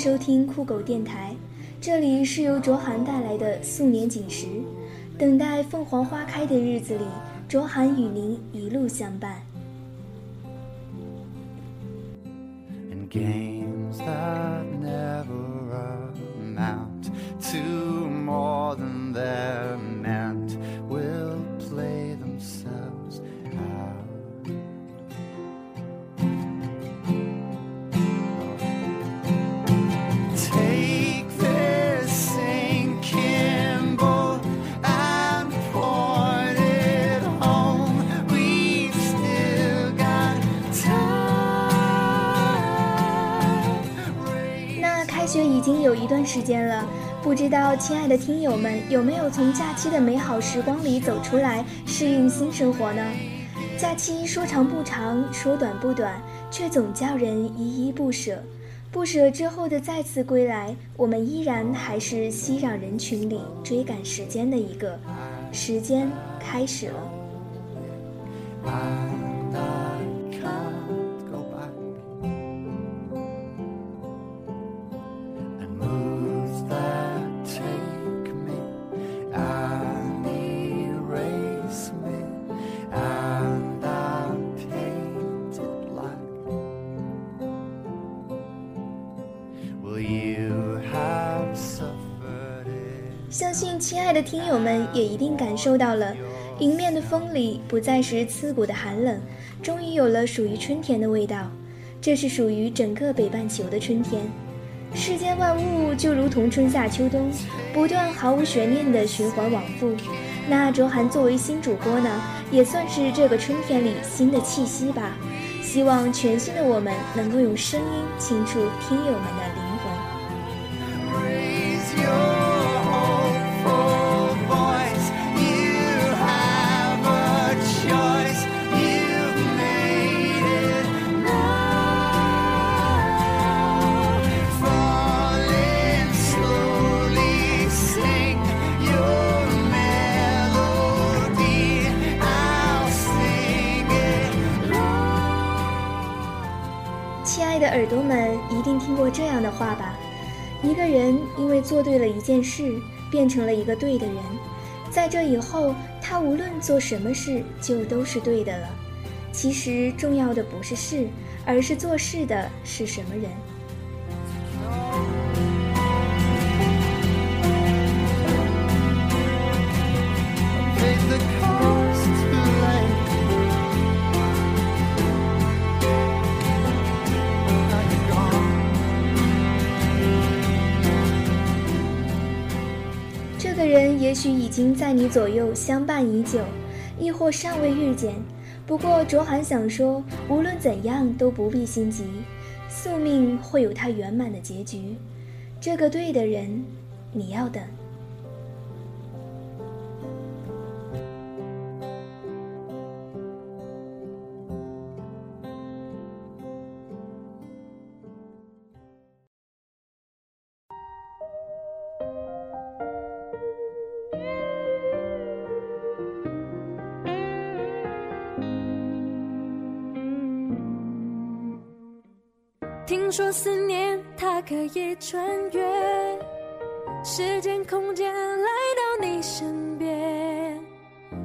收听酷狗电台，这里是由卓涵带来的素年锦时，等待凤凰花开的日子里，卓涵与您一路相伴。时间了，不知道亲爱的听友们有没有从假期的美好时光里走出来，适应新生活呢？假期说长不长，说短不短，却总叫人依依不舍。不舍之后的再次归来，我们依然还是熙攘人群里追赶时间的一个。时间开始了。亲爱的听友们也一定感受到了，迎面的风里不再是刺骨的寒冷，终于有了属于春天的味道。这是属于整个北半球的春天。世间万物就如同春夏秋冬，不断毫无悬念的循环往复。那卓涵作为新主播呢，也算是这个春天里新的气息吧。希望全新的我们能够用声音倾注听友们的耳朵们一定听过这样的话吧？一个人因为做对了一件事，变成了一个对的人，在这以后，他无论做什么事，就都是对的了。其实重要的不是事，而是做事的是什么人。也许已经在你左右相伴已久，亦或尚未遇见。不过卓涵想说，无论怎样都不必心急，宿命会有它圆满的结局。这个对的人，你要等。听说思念它可以穿越时间空间来到你身边，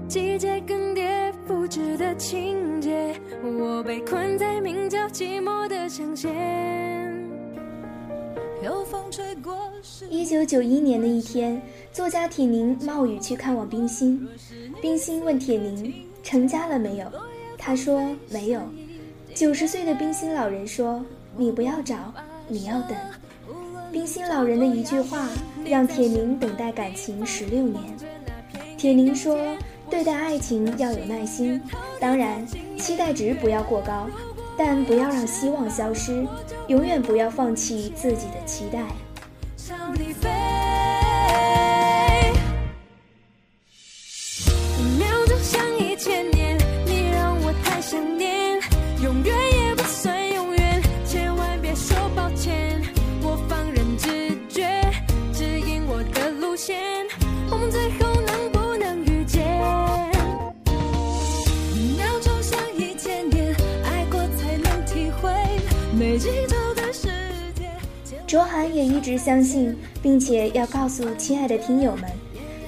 季节更迭复制的情节，我被困在名叫寂寞的象限。有风吹过。一九九一年的一天，作家铁凝冒雨去看望冰心，冰心问铁凝成家了没有，他说没有。九十岁的冰心老人说。你不要找，你要等。冰心老人的一句话，让铁凝等待感情十六年。铁凝说：“对待爱情要有耐心，当然期待值不要过高，但不要让希望消失，永远不要放弃自己的期待。”相信，并且要告诉亲爱的听友们，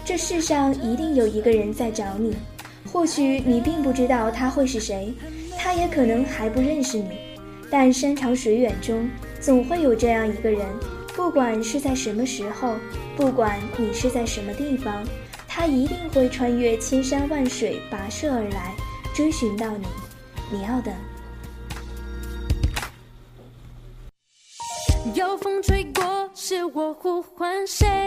这世上一定有一个人在找你。或许你并不知道他会是谁，他也可能还不认识你，但山长水远中，总会有这样一个人。不管是在什么时候，不管你是在什么地方，他一定会穿越千山万水，跋涉而来，追寻到你。你要的。有风吹过，是我呼唤谁？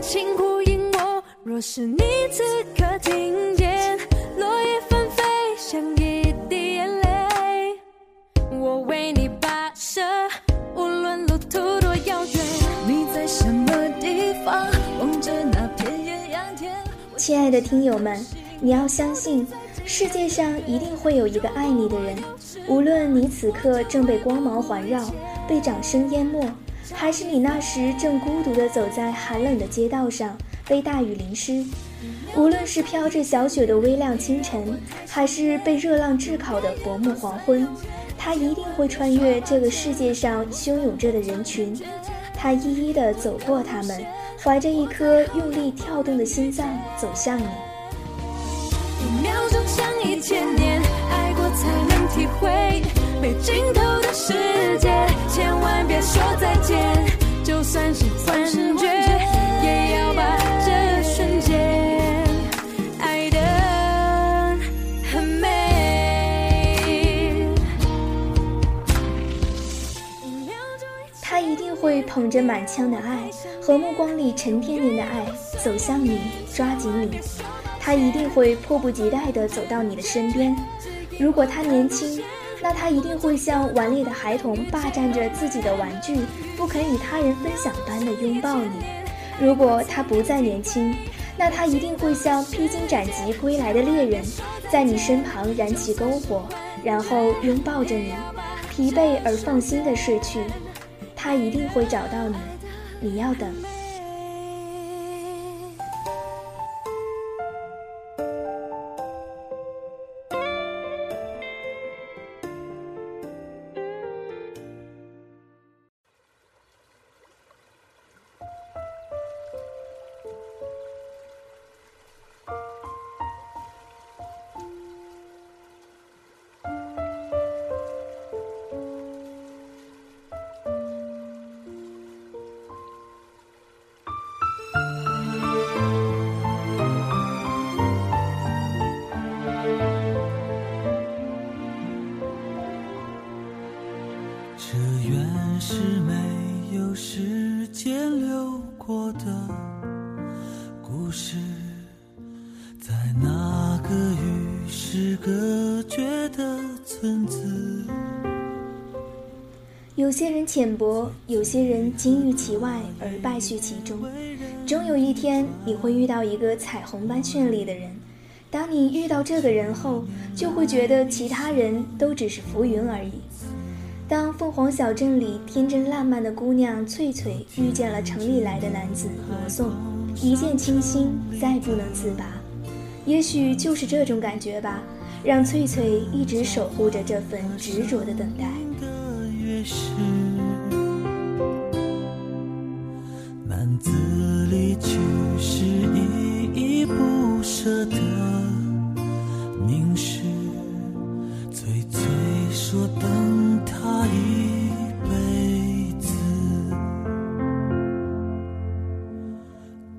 请呼应我。若是你此刻听见落叶纷飞，像一滴眼泪，我为你跋涉。无论路途多遥远，你在什么地方？望着那片艳阳天。亲爱的听友们，你要相信，世界上一定会有一个爱你的人。无论你此刻正被光芒环绕，被掌声淹没，还是你那时正孤独地走在寒冷的街道上，被大雨淋湿；无论是飘着小雪的微亮清晨，还是被热浪炙烤的薄暮黄昏。他一定会穿越这个世界上汹涌着的人群，他一一的走过他们，怀着一颗用力跳动的心脏走向你。没尽头的世界，千万别说再见，就算是幻觉，也要把这瞬间。会捧着满腔的爱和目光里沉甸甸的爱走向你，抓紧你。他一定会迫不及待地走到你的身边。如果他年轻，那他一定会像顽劣的孩童霸占着自己的玩具，不肯与他人分享般的拥抱你。如果他不再年轻，那他一定会像披荆斩棘归来的猎人，在你身旁燃起篝火，然后拥抱着你，疲惫而放心的睡去。他一定会找到你，你要等。些人浅薄，有些人金玉其外而败絮其中。终有一天，你会遇到一个彩虹般绚丽的人。当你遇到这个人后，就会觉得其他人都只是浮云而已。当凤凰小镇里天真烂漫的姑娘翠翠遇见了城里来的男子罗宋，一见倾心，再不能自拔。也许就是这种感觉吧，让翠翠一直守护着这份执着的等待。也是男子离去时依依不舍的凝视，翠翠说等他一辈子，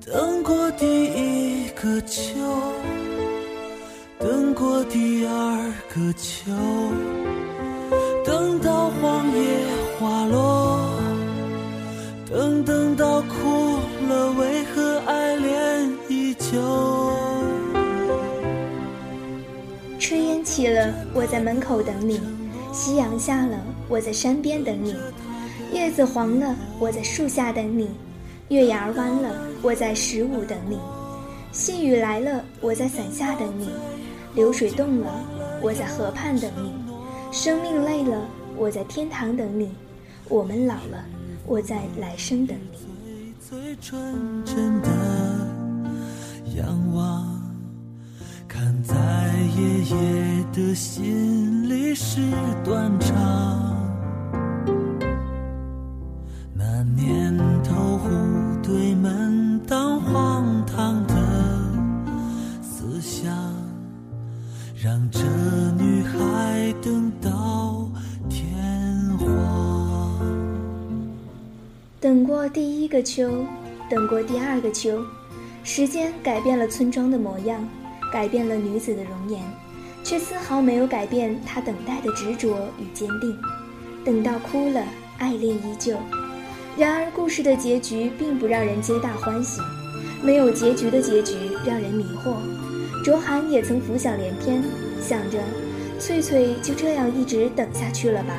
等过第一个秋，等过第二个秋。我在门口等你；夕阳下了，我在山边等你；叶子黄了，我在树下等你；月牙弯了，我在十五等你；细雨来了，我在伞下等你；流水动了，我在河畔等你；生命累了，我在天堂等你；我们老了，我在来生等你。最纯真的仰望看在爷爷的心里是断肠，那年头户对门当荒唐的思想，让这女孩等到天荒。等过第一个秋，等过第二个秋，时间改变了村庄的模样，改变了女子的容颜，却丝毫没有改变她等待的执着与坚定。等到哭了，爱恋依旧。然而，故事的结局并不让人皆大欢喜，没有结局的结局让人迷惑。卓涵也曾浮想联翩，想着翠翠就这样一直等下去了吧。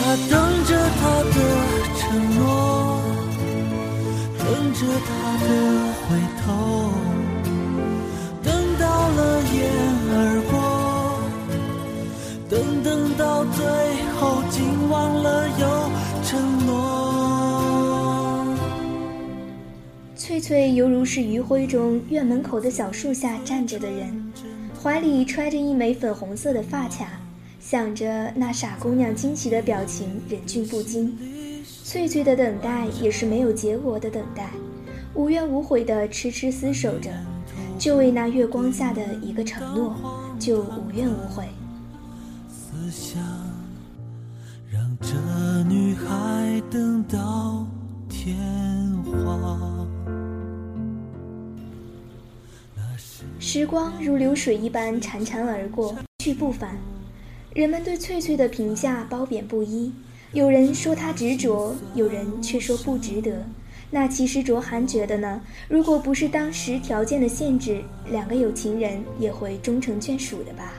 他等着他的承诺，等着他的回头，等到了眼而过，等等到最后竟忘了有承诺。翠翠犹如是余晖中院门口的小树下站着的人，怀里揣着一枚粉红色的发卡，想着那傻姑娘惊喜的表情，忍俊不禁。翠翠的等待也是没有结果的等待，无怨无悔的痴痴厮守着，就为那月光下的一个承诺，就无怨无悔。思想让这女孩等到天荒。时光如流水一般潺潺而过，去不返。人们对翠翠的评价褒贬不一，有人说他执着，有人却说不值得。那其实卓涵觉得呢？如果不是当时条件的限制，两个有情人也会终成眷属的吧。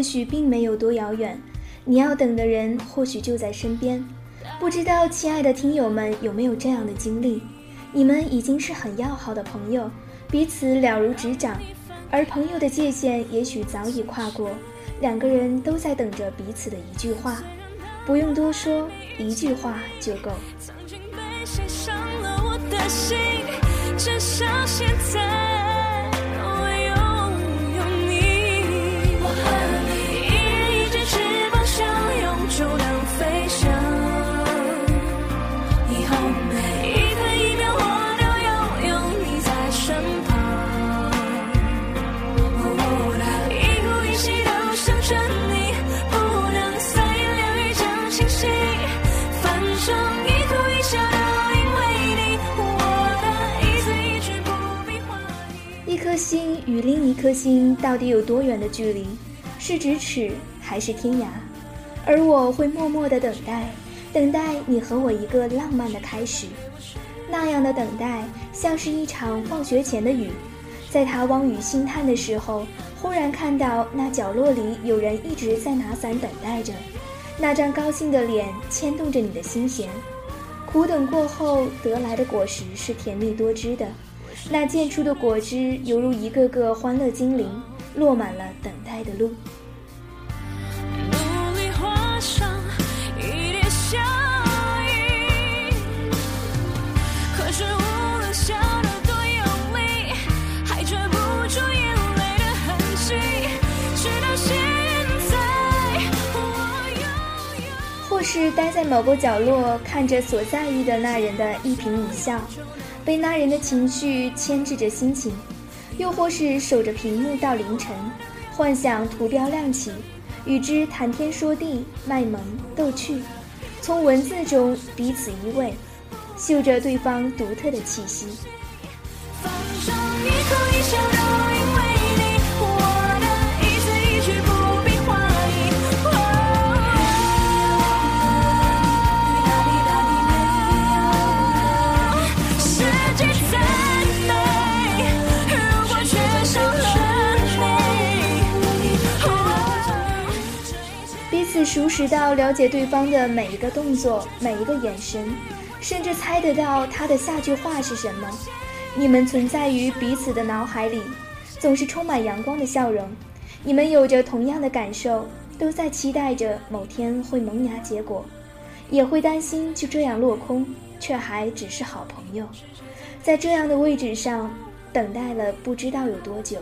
也许并没有多遥远，你要等的人或许就在身边。不知道亲爱的听友们有没有这样的经历？你们已经是很要好的朋友，彼此了如指掌，而朋友的界限也许早已跨过，两个人都在等着彼此的一句话，不用多说，一句话就够。曾经被谁伤了我的心，至少现在心与另一颗心到底有多远的距离？是咫尺还是天涯？而我会默默的等待，等待你和我一个浪漫的开始。那样的等待，像是一场放学前的雨，在他望雨兴叹的时候，忽然看到那角落里有人一直在拿伞等待着，那张高兴的脸牵动着你的心弦。苦等过后得来的果实是甜蜜多汁的，那溅出的果汁犹如一个个欢乐精灵，落满了等待的路。或是待在某个角落，看着所在意的那人的一颦一笑，被那人的情绪牵制着心情；又或是守着屏幕到凌晨，幻想图标亮起，与之谈天说地、卖萌逗趣，从文字中彼此依偎，嗅着对方独特的气息。放熟识到了解对方的每一个动作、每一个眼神，甚至猜得到他的下句话是什么。你们存在于彼此的脑海里，总是充满阳光的笑容。你们有着同样的感受，都在期待着某天会萌芽结果，也会担心就这样落空，却还只是好朋友。在这样的位置上，等待了不知道有多久。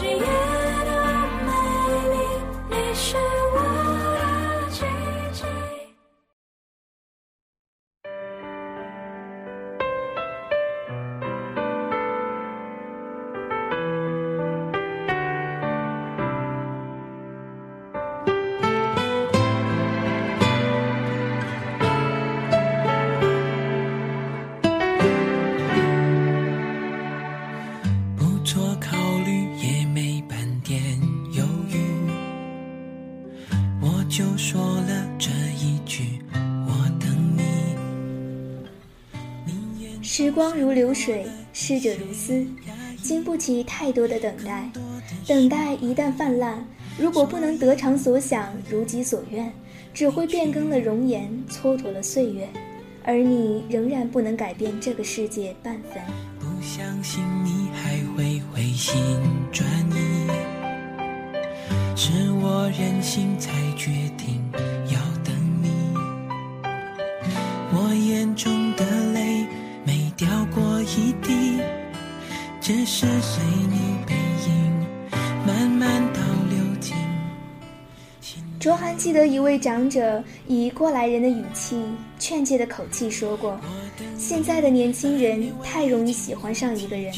只夜水，逝者如斯，经不起太多的等待。等待一旦泛滥，如果不能得偿所想，如己所愿，只会变更了容颜，蹉跎了岁月，而你仍然不能改变这个世界半分。不相信你还会回心转意，是我任性才决定要等你。我眼中的泪。掉过一滴，只是随你背影慢慢倒流进。卓涵记得一位长者以过来人的语气、劝诫的口气说过：“现在的年轻人太容易喜欢上一个人。”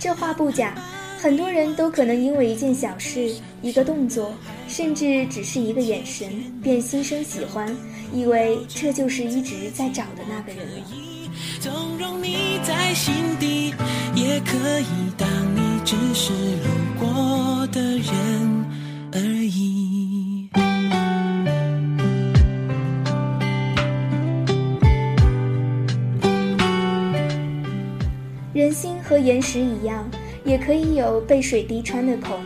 这话不假，很多人都可能因为一件小事、一个动作，甚至只是一个眼神，便心生喜欢，以为这就是一直在找的那个人了。纵容你在心底，也可以当你只是路过的人而已。人心和岩石一样，也可以有被水滴穿的孔。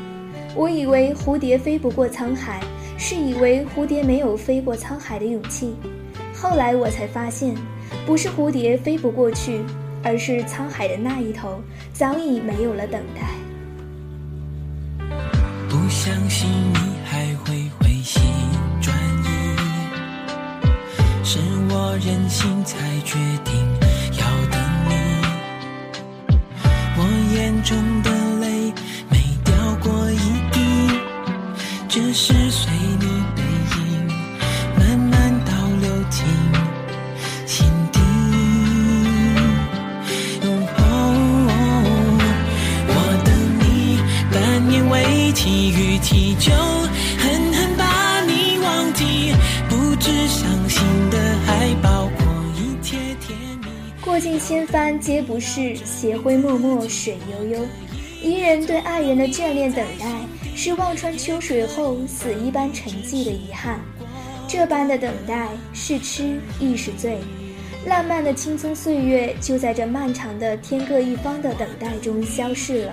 我以为蝴蝶飞不过沧海，是以为蝴蝶没有飞过沧海的勇气。后来我才发现。不是蝴蝶飞不过去，而是沧海的那一头早已没有了等待。不相信你还会回心转意，是我任性才决定要等你。我眼中的泪没掉过一滴，只是随祈求狠狠把你忘记，不知伤心的还包括一切甜蜜。过尽千帆皆不是，斜晖脉脉水悠悠。伊人对爱人的眷恋等待，是望穿秋水后死一般沉寂的遗憾。这般的等待，是痴亦是醉。烂漫的青葱岁月，就在这漫长的天各一方的等待中消逝了。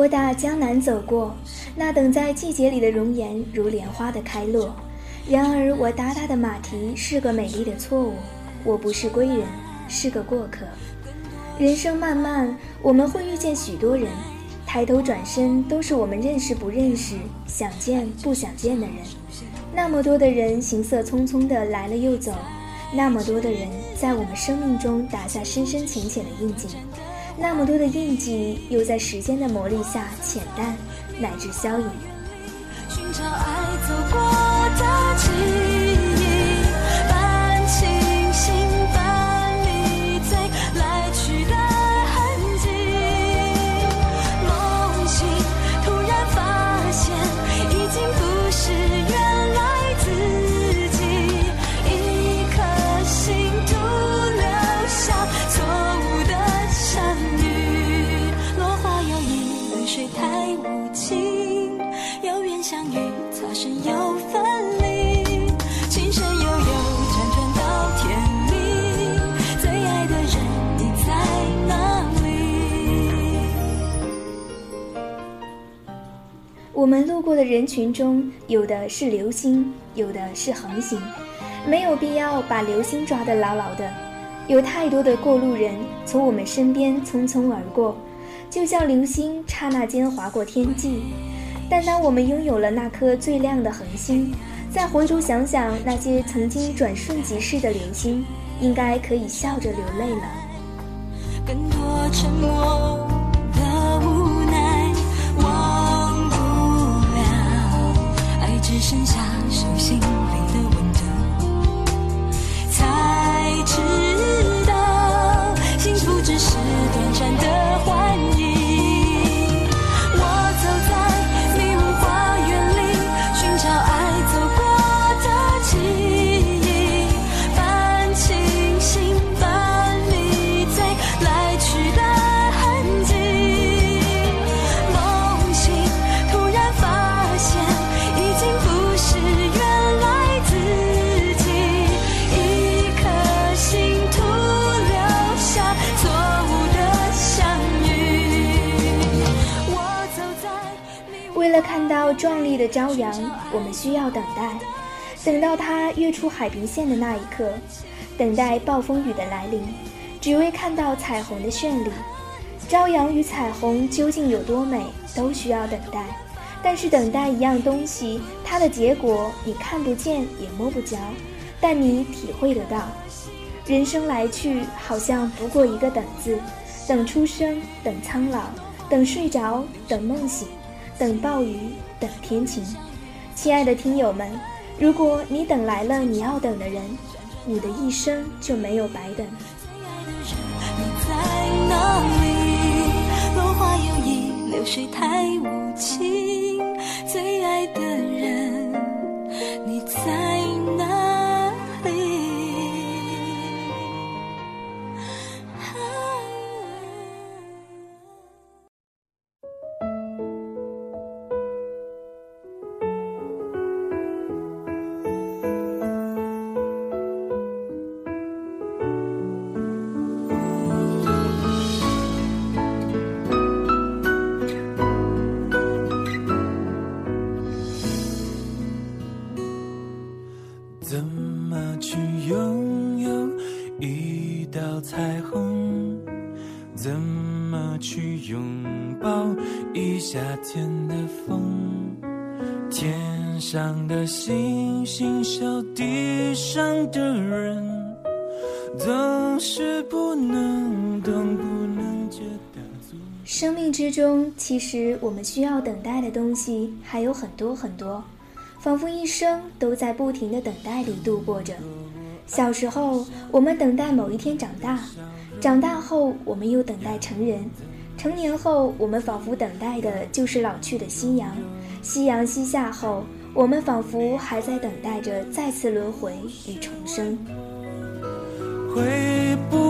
我打江南走过，那等在季节里的容颜如莲花的开落。然而我达达的马蹄是个美丽的错误，我不是归人，是个过客。人生漫漫，我们会遇见许多人，抬头转身都是我们认识不认识、想见不想见的人。那么多的人行色匆匆的来了又走，那么多的人在我们生命中打下深深浅浅的印记，那么多的印记又在时间的磨砺下浅淡乃至消隐。寻找爱走过的我们路过的人群中，有的是流星，有的是恒星，没有必要把流星抓得牢牢的。有太多的过路人从我们身边匆匆而过，就像流星刹那间划过天际。但当我们拥有了那颗最亮的恒星，再回头想想那些曾经转瞬即逝的流星，应该可以笑着流泪了。更多沉默只剩下手心里的温度，才知到壮丽的朝阳，我们需要等待，等到它跃出海平线的那一刻，等待暴风雨的来临，只为看到彩虹的绚丽。朝阳与彩虹究竟有多美，都需要等待。但是等待一样东西，它的结果你看不见也摸不着，但你体会得到。人生来去，好像不过一个等字，等出生，等苍老，等睡着，等梦醒。等暴雨，等天晴。亲爱的听友们，如果你等来了你要等的人，你的一生就没有白等。最爱的人你在哪里？落花有意，流水太无情。最爱的人，你在中，其实我们需要等待的东西还有很多很多，仿佛一生都在不停的等待里度过着。小时候，我们等待某一天长大；长大后，我们又等待成人；成年后，我们仿佛等待的就是老去的夕阳。夕阳西下后，我们仿佛还在等待着再次轮回与重生。会不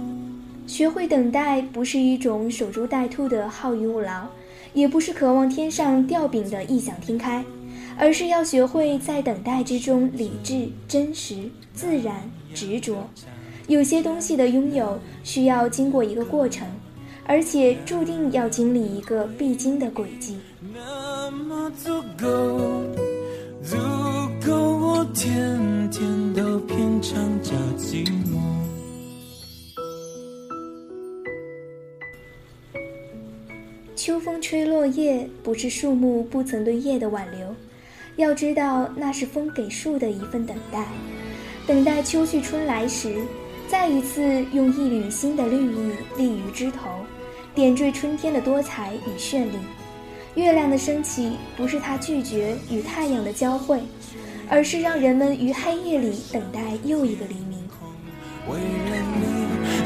学会等待，不是一种守株待兔的好逸恶劳，也不是渴望天上掉饼的异想天开。而是要学会在等待之中理智、真实、自然、执着。有些东西的拥有需要经过一个过程，而且注定要经历一个必经的轨迹。那么足够，叶，不是树木不曾对叶的挽留。要知道，那是风给树的一份等待，等待秋去春来时，再一次用一缕新的绿意立于枝头，点缀春天的多彩与绚丽。月亮的升起，不是它拒绝与太阳的交汇，而是让人们于黑夜里等待又一个黎明。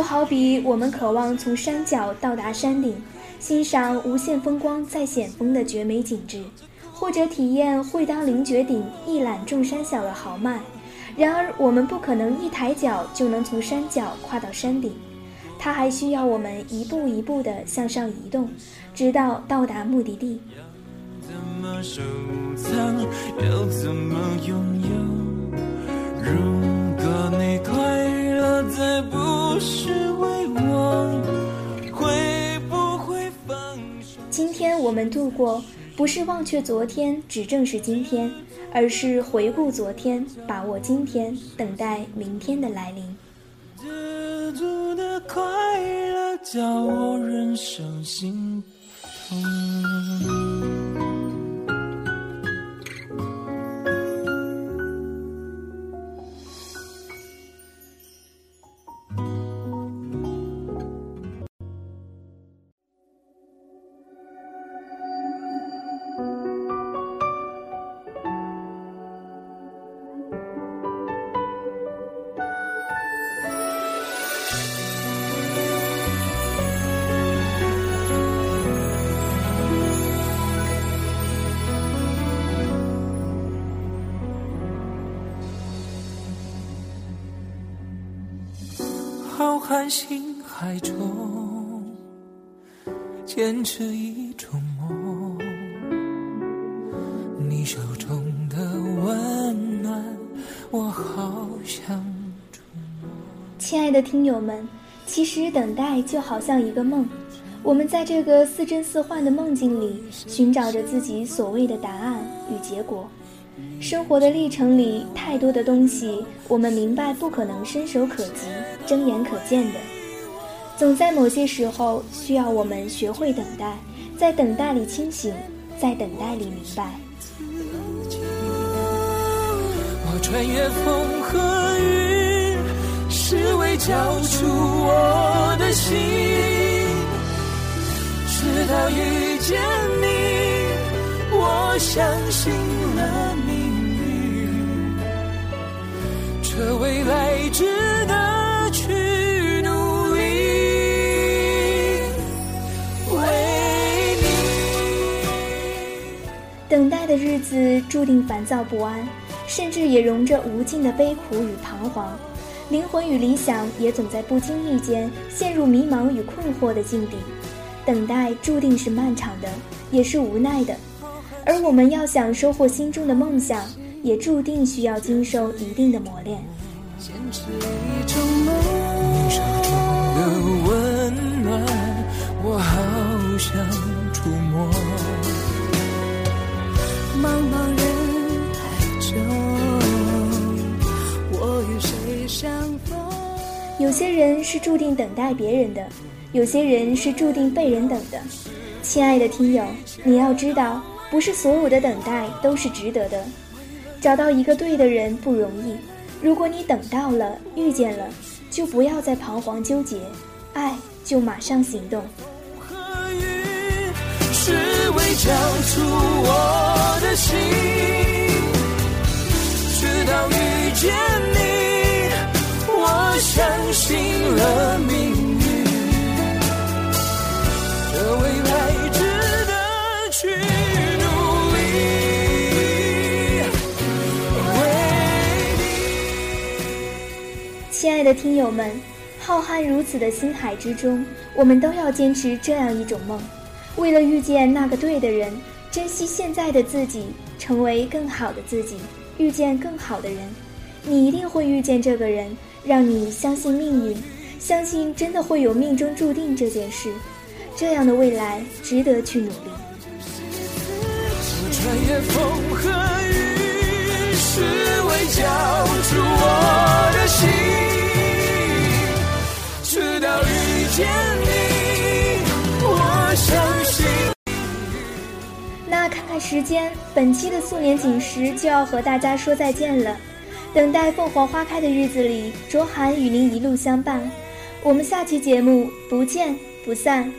就好比我们渴望从山脚到达山顶，欣赏无限风光在险峰的绝美景致，或者体验会当凌绝顶一览众山小的豪迈。然而，我们不可能一抬脚就能从山脚跨到山顶，它还需要我们一步一步地向上移动，直到到达目的地。怎么收藏？要怎么拥有？如果你快乐，再不。今天我们度过，不是忘却昨天，只正视今天，而是回顾昨天，把握今天，等待明天的来临。知足的快乐，叫我人生心痛。浩瀚星海中，坚持一种梦。你手中的温暖，我好想触摸。亲爱的听友们，其实等待就好像一个梦，我们在这个似真似幻的梦境里，寻找着自己所谓的答案与结果。生活的历程里，太多的东西，我们明白不可能伸手可及、睁眼可见的，总在某些时候需要我们学会等待，在等待里清醒，在等待里明白。我穿越风和雨，是为交出我的心，直到遇见你，我相信了这未来值得去努力。为你，等待的日子注定烦躁不安，甚至也融着无尽的悲苦与彷徨。灵魂与理想也总在不经意间陷入迷茫与困惑的境地。等待注定是漫长的，也是无奈的。而我们要想收获心中的梦想。也注定需要经受一定的磨练。我好想触摸茫茫人海中，我与谁相逢？有些人是注定等待别人的，有些人是注定被人等的。亲爱的听友，你要知道，不是所有的等待都是值得的，找到一个对的人不容易，如果你等到了，遇见了，就不要再彷徨纠结，爱就马上行动。是为交出我的心，直到遇见你，我相信了命运。的未来，亲爱的听友们，浩瀚如此的星海之中，我们都要坚持这样一种梦。为了遇见那个对的人，珍惜现在的自己，成为更好的自己，遇见更好的人，你一定会遇见这个人，让你相信命运，相信真的会有命中注定这件事，这样的未来值得去努力。穿越风和雨，是为交出我的心，直到遇见你，我相信。那看看时间，本期的素年锦时就要和大家说再见了。等待凤凰花开的日子里，卓涵与您一路相伴。我们下期节目不见不散。